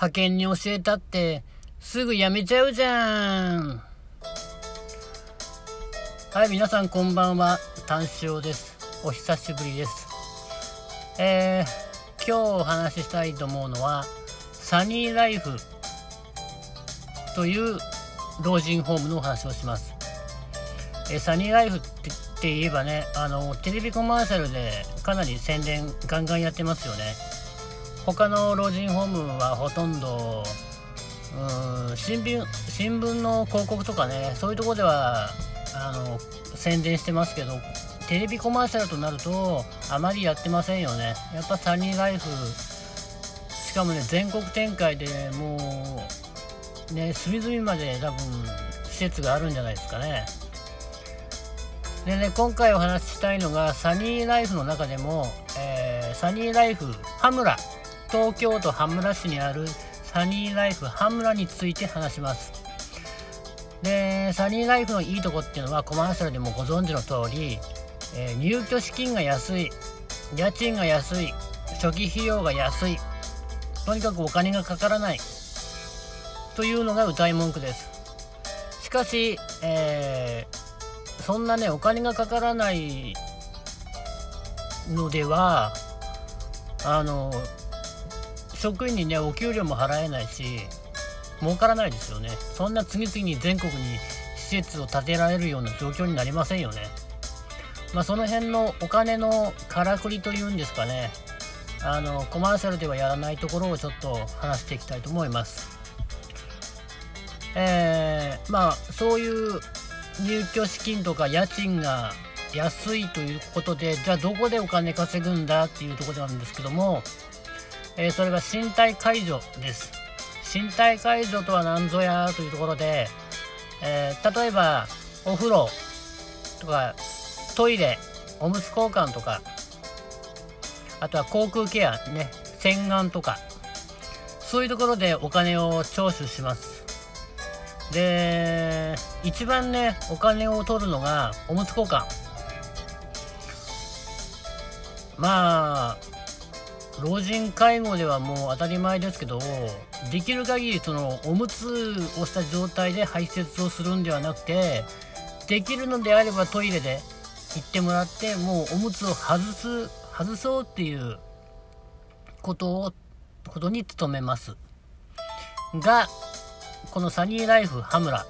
派遣に教えたってすぐ辞めちゃうじゃん。はい皆さんこんばんは。単勝です。お久しぶりです。えー、今日お話ししたいと思うのはサニーライフという老人ホームのお話をします。えサニーライフってって言えばねあのテレビコマーシャルでかなり宣伝ガンガンやってますよね。他の老人ホームはほとんどうん新聞新聞の広告とかねそういうとこではあの宣伝してますけどテレビコマーシャルとなるとあまりやってませんよね。やっぱサニーライフしかもね全国展開でもうね隅々まで多分施設があるんじゃないですかね。でね今回お話ししたいのがサニーライフの中でも、えー、サニーライフ羽村東京都羽村市にあるサニーライフ羽村について話します。でサニーライフのいいとこっていうのはコマーシャルでもご存知の通り、えー、入居資金が安い家賃が安い初期費用が安いとにかくお金がかからないというのが歌い文句です。しかし、えー、そんなねお金がかからないのではあの職員にねお給料も払えないし儲からないですよね。そんな次々に全国に施設を建てられるような状況になりませんよね。まあその辺のお金のからくりというんですかね。あのコマーシャルではやらないところをちょっと話していきたいと思います。えー、まあそういう入居資金とか家賃が安いということでじゃあどこでお金稼ぐんだっていうところなんですけどもえー、それが身体介助です。身体介助とは何ぞやというところで、えー、例えばお風呂とかトイレ、おむつ交換とか、あとは航空ケアね、洗顔とか、そういうところでお金を徴収します。で、一番ね、お金を取るのがおむつ交換。まあ、老人介護ではもう当たり前ですけどできる限りそのおむつをした状態で排泄をするんではなくてできるのであればトイレで行ってもらってもうおむつを外す外そうっていうことをことに努めます。がこのサニーライフ羽村。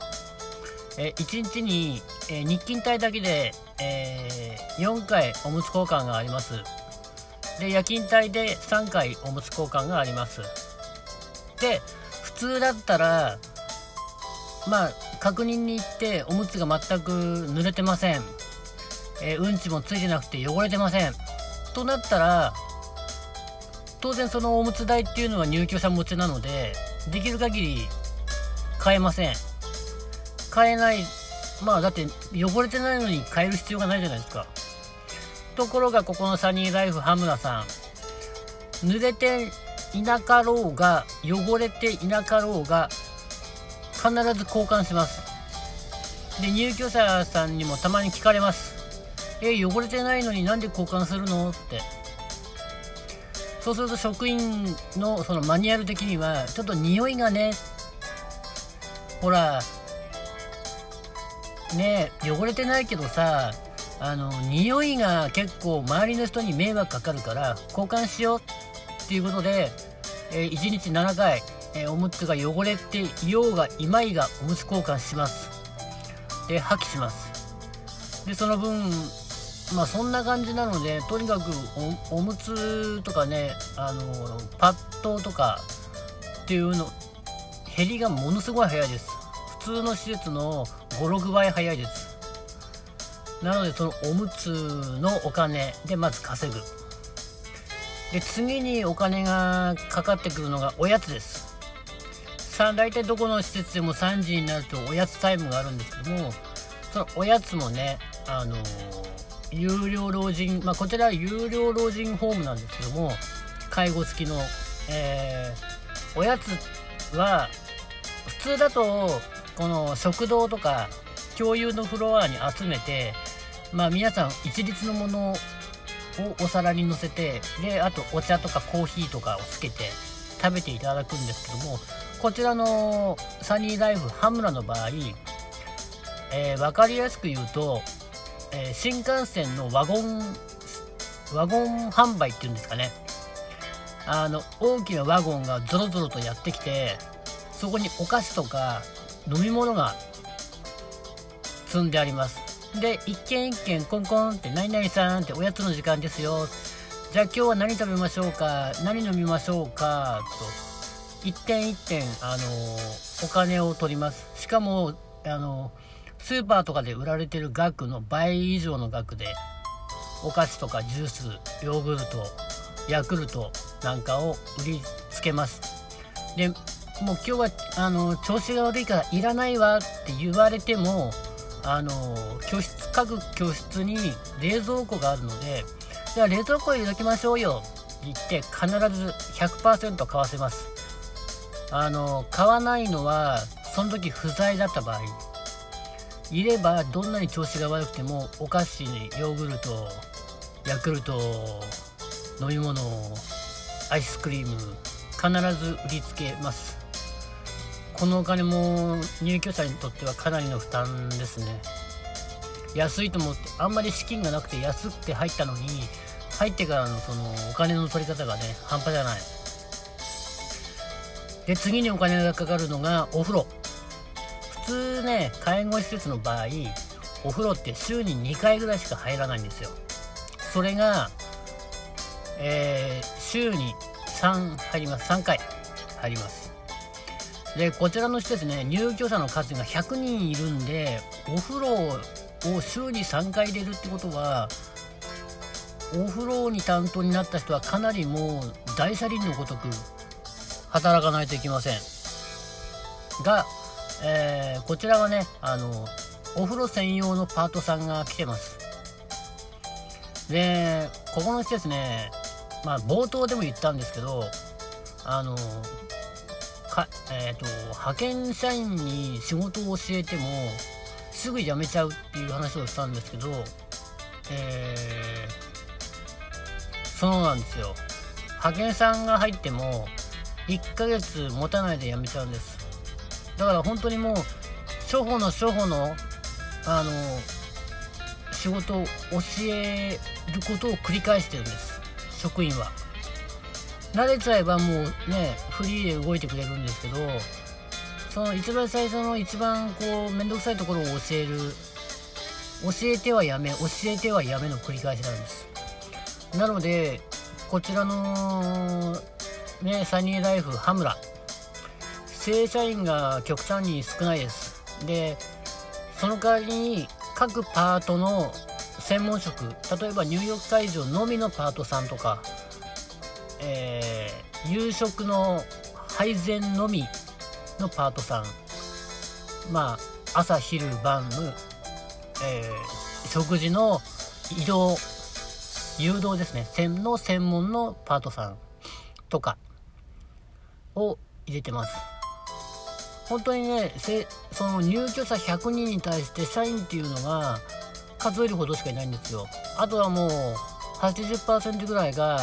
え1日に、え日勤帯だけで、えー、4回おむつ交換があります。で夜勤帯で3回おむつ交換があります。で普通だったらまあ確認に行っておむつが全く濡れてません、えー、うんちもついてなくて汚れてません。となったら当然そのおむつ代っていうのは入居者持ちなのでできる限り買えません。買えない。まあだって汚れてないのに買える必要がないじゃないですか。ところがここのサニーライフ羽村さん。濡れていなかろうが汚れていなかろうが必ず交換します。で入居者さんにもたまに聞かれます。え汚れてないのになんで交換するの？って。そうすると職員のそのマニュアル的にはちょっと匂いがねほらね汚れてないけどさあの匂いが結構周りの人に迷惑かかるから交換しようっていうことで、えー、1日7回、えー、おむつが汚れていようがいまいがおむつ交換します。で破棄します。でその分まあそんな感じなのでとにかくおむつとかねあのパッドとかっていうの減りがものすごい早いです。普通の施設の56倍早いです。なのでそのおむつのお金でまず稼ぐ。で次にお金がかかってくるのがおやつです。さ大体どこの施設でも3時になるとおやつタイムがあるんですけどもそのおやつもねあの有料老人まあこちらは有料老人ホームなんですけども介護付きの、えー、おやつは普通だとこの食堂とか共有のフロアに集めてまあ皆さん一律のものをお皿に乗せてであとお茶とかコーヒーとかをつけて食べていただくんですけどもこちらのサニーライフ羽村の場合、えー、分かりやすく言うと、えー、新幹線のワゴンワゴン販売っていうんですかね。あの大きなワゴンがゾロゾロとやってきてそこにお菓子とか飲み物が積んであります。で一軒一軒コンコンって何々さんっておやつの時間ですよ。じゃあ今日は何食べましょうか？何飲みましょうか？と。一点一点あのお金を取ります。しかもあのスーパーとかで売られてる額の倍以上の額でお菓子とかジュースヨーグルトヤクルトなんかを売りつけます。でもう今日はあの調子が悪いからいらないわって言われてもあの教室各教室に冷蔵庫があるのでじゃあ冷蔵庫入れときましょうよって言って必ず100%買わせます。あの買わないのはその時不在だった場合。いればどんなに調子が悪くてもお菓子にヨーグルトヤクルト飲み物アイスクリーム必ず売りつけます。このお金も入居者にとってはかなりの負担ですね。安いと思ってあんまり資金がなくて安くて入ったのに入ってからのそのお金の取り方がね半端じゃない。で次にお金がかかるのがお風呂。普通ね介護施設の場合お風呂って週に2回ぐらいしか入らないんですよ。それが、えー、週に3入ります。3回入ります。でこちらの施設ね入居者の数が100人いるんでお風呂を週に3回入れるってことはお風呂に担当になった人はかなりもう大車輪のごとく働かないといけません。が、えー、こちらはねあのお風呂専用のパートさんが来てます。でここの施設ねまあ冒頭でも言ったんですけどあのかえ、ー、と派遣社員に仕事を教えてもすぐ辞めちゃうっていう話をしたんですけどえー、そうなんですよ。派遣さんが入っても1ヶ月持たないで辞めちゃうんです。だから本当にもう初歩の初歩のあの仕事を教えることを繰り返してるんです。職員は。慣れちゃえばもうねフリーで動いてくれるんですけどその一番最初の一番こう面倒くさいところを教える教えてはやめ教えてはやめの繰り返しなんです。なのでこちらのねサニーライフ羽村正社員が極端に少ないです。でその代わりに各パートの専門職例えば入浴会場のみのパートさんとか、えー、夕食の配膳のみのパートさん。まあ朝昼晩の、えー、食事の移動誘導ですね。専の専門のパートさんとかを入れてます。本当にねその入居者100人に対して社員っていうのが数えるほどしかいないんですよ。あとはもう80%ぐらいが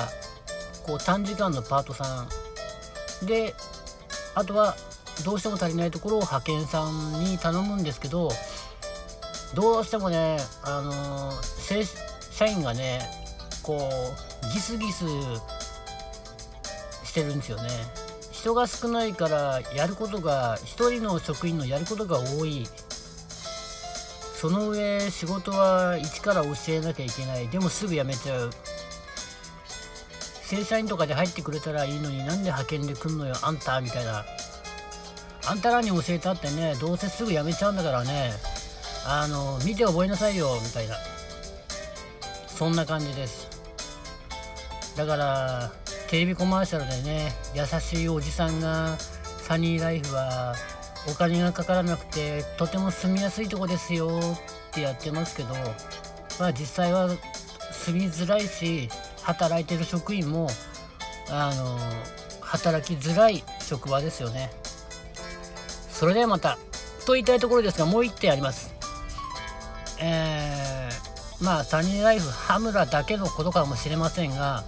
こう短時間のパートさん。であとはどうしても足りないところを派遣さんに頼むんですけどどうしてもねあの正社員がねこうギスギスしてるんですよね。人が少ないからやることが1人の職員のやることが多い。その上仕事は一から教えなきゃいけない。でもすぐ辞めちゃう。正社員とかで入ってくれたらいいのになんで派遣で来んのよあんたみたいな。あんたらに教えたってねどうせすぐ辞めちゃうんだからね。あの見て覚えなさいよみたいな。そんな感じです。だからテレビコマーシャルでね優しいおじさんがサニーライフはお金がかからなくてとても住みやすいとこですよってやってますけどまあ実際は住みづらいし働いてる職員もあの働きづらい職場ですよね。それではまたと言いたいところですがもう1点あります。えー、まあサニーライフ羽村だけのことかもしれませんが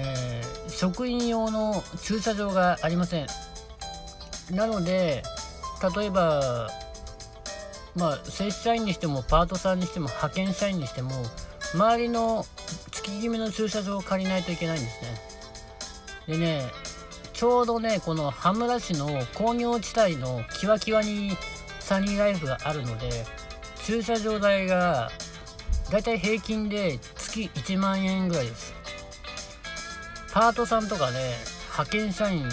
えー、職員用の駐車場がありません。なので例えばまあ正社員にしてもパートさんにしても派遣社員にしても周りの月決めの駐車場を借りないといけないんですね。でねちょうどねこの羽村市の工業地帯のキワキワにサニーライフがあるので駐車場代がだいたい平均で月1万円ぐらいです。パートさんとかね派遣社員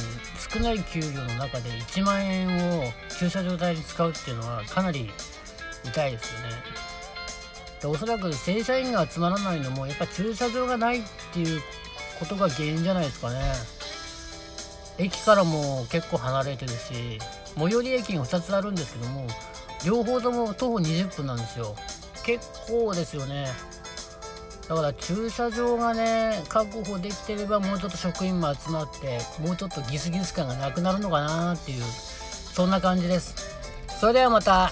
少ない給料の中で1万円を駐車場代に使うっていうのはかなり痛いですよね。でおそらく正社員が集まらないのもやっぱ駐車場がないっていうことが原因じゃないですかね。駅からも結構離れてるし最寄り駅が2つあるんですけども両方とも徒歩20分なんですよ。結構ですよね。だから駐車場がね確保できてればもうちょっと職員も集まってもうちょっとギスギス感がなくなるのかなっていうそんな感じです。それではまた。